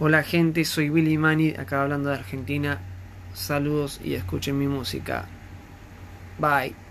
Hola gente, soy Billy Mani, acá hablando de Argentina. Saludos y escuchen mi música. Bye.